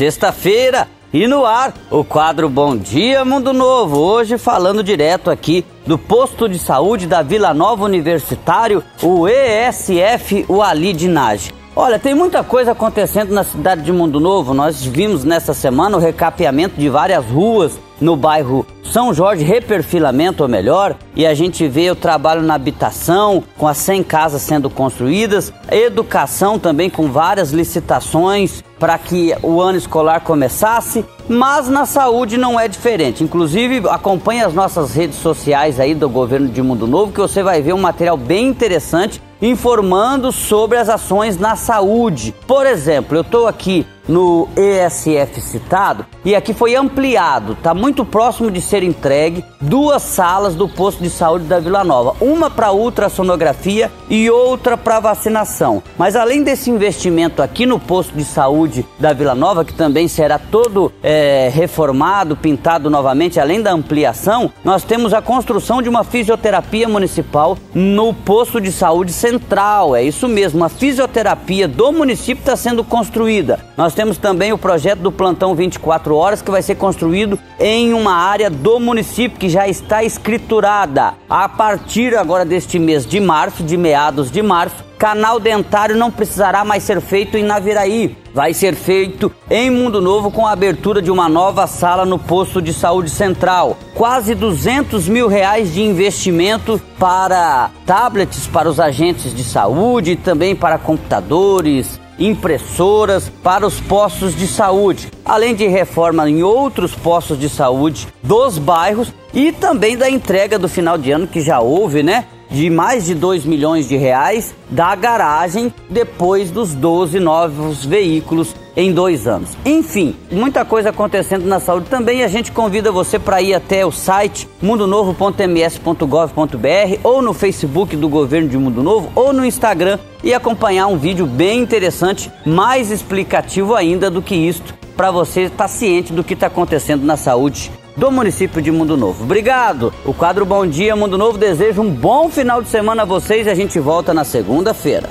sexta-feira. E no ar, o quadro Bom Dia Mundo Novo, hoje falando direto aqui do posto de saúde da Vila Nova Universitário, o ESF Wali Dinage. Olha, tem muita coisa acontecendo na cidade de Mundo Novo. Nós vimos nessa semana o recapeamento de várias ruas no bairro São Jorge, reperfilamento ou melhor, e a gente vê o trabalho na habitação, com as 100 casas sendo construídas, educação também com várias licitações para que o ano escolar começasse, mas na saúde não é diferente. Inclusive, acompanhe as nossas redes sociais aí do governo de Mundo Novo que você vai ver um material bem interessante informando sobre as ações na saúde. Por exemplo, eu estou aqui no ESF citado e aqui foi ampliado, está muito próximo de ser entregue duas salas do posto de saúde da Vila Nova, uma para ultrassonografia e outra para vacinação. Mas além desse investimento aqui no posto de saúde da Vila Nova, que também será todo é, reformado, pintado novamente, além da ampliação, nós temos a construção de uma fisioterapia municipal no posto de saúde central. É isso mesmo, a fisioterapia do município está sendo construída. Nós temos também o projeto do plantão 24 horas que vai ser construído em uma área do município que já está escriturada. A partir agora deste mês de março, de meados de março, canal dentário não precisará mais ser feito em Naviraí. Vai ser feito em Mundo Novo com a abertura de uma nova sala no posto de saúde central. Quase 200 mil reais de investimento para tablets para os agentes de saúde e também para computadores, impressoras para os postos de saúde, além de reforma em outros postos de saúde dos bairros e também da entrega do final de ano que já houve, né? De mais de 2 milhões de reais da garagem depois dos 12 novos veículos em dois anos. Enfim, muita coisa acontecendo na saúde também. A gente convida você para ir até o site mundonovo.ms.gov.br ou no Facebook do Governo de Mundo Novo ou no Instagram e acompanhar um vídeo bem interessante, mais explicativo ainda do que isto, para você estar ciente do que está acontecendo na saúde do município de Mundo Novo. Obrigado! O quadro Bom Dia Mundo Novo deseja um bom final de semana a vocês e a gente volta na segunda-feira.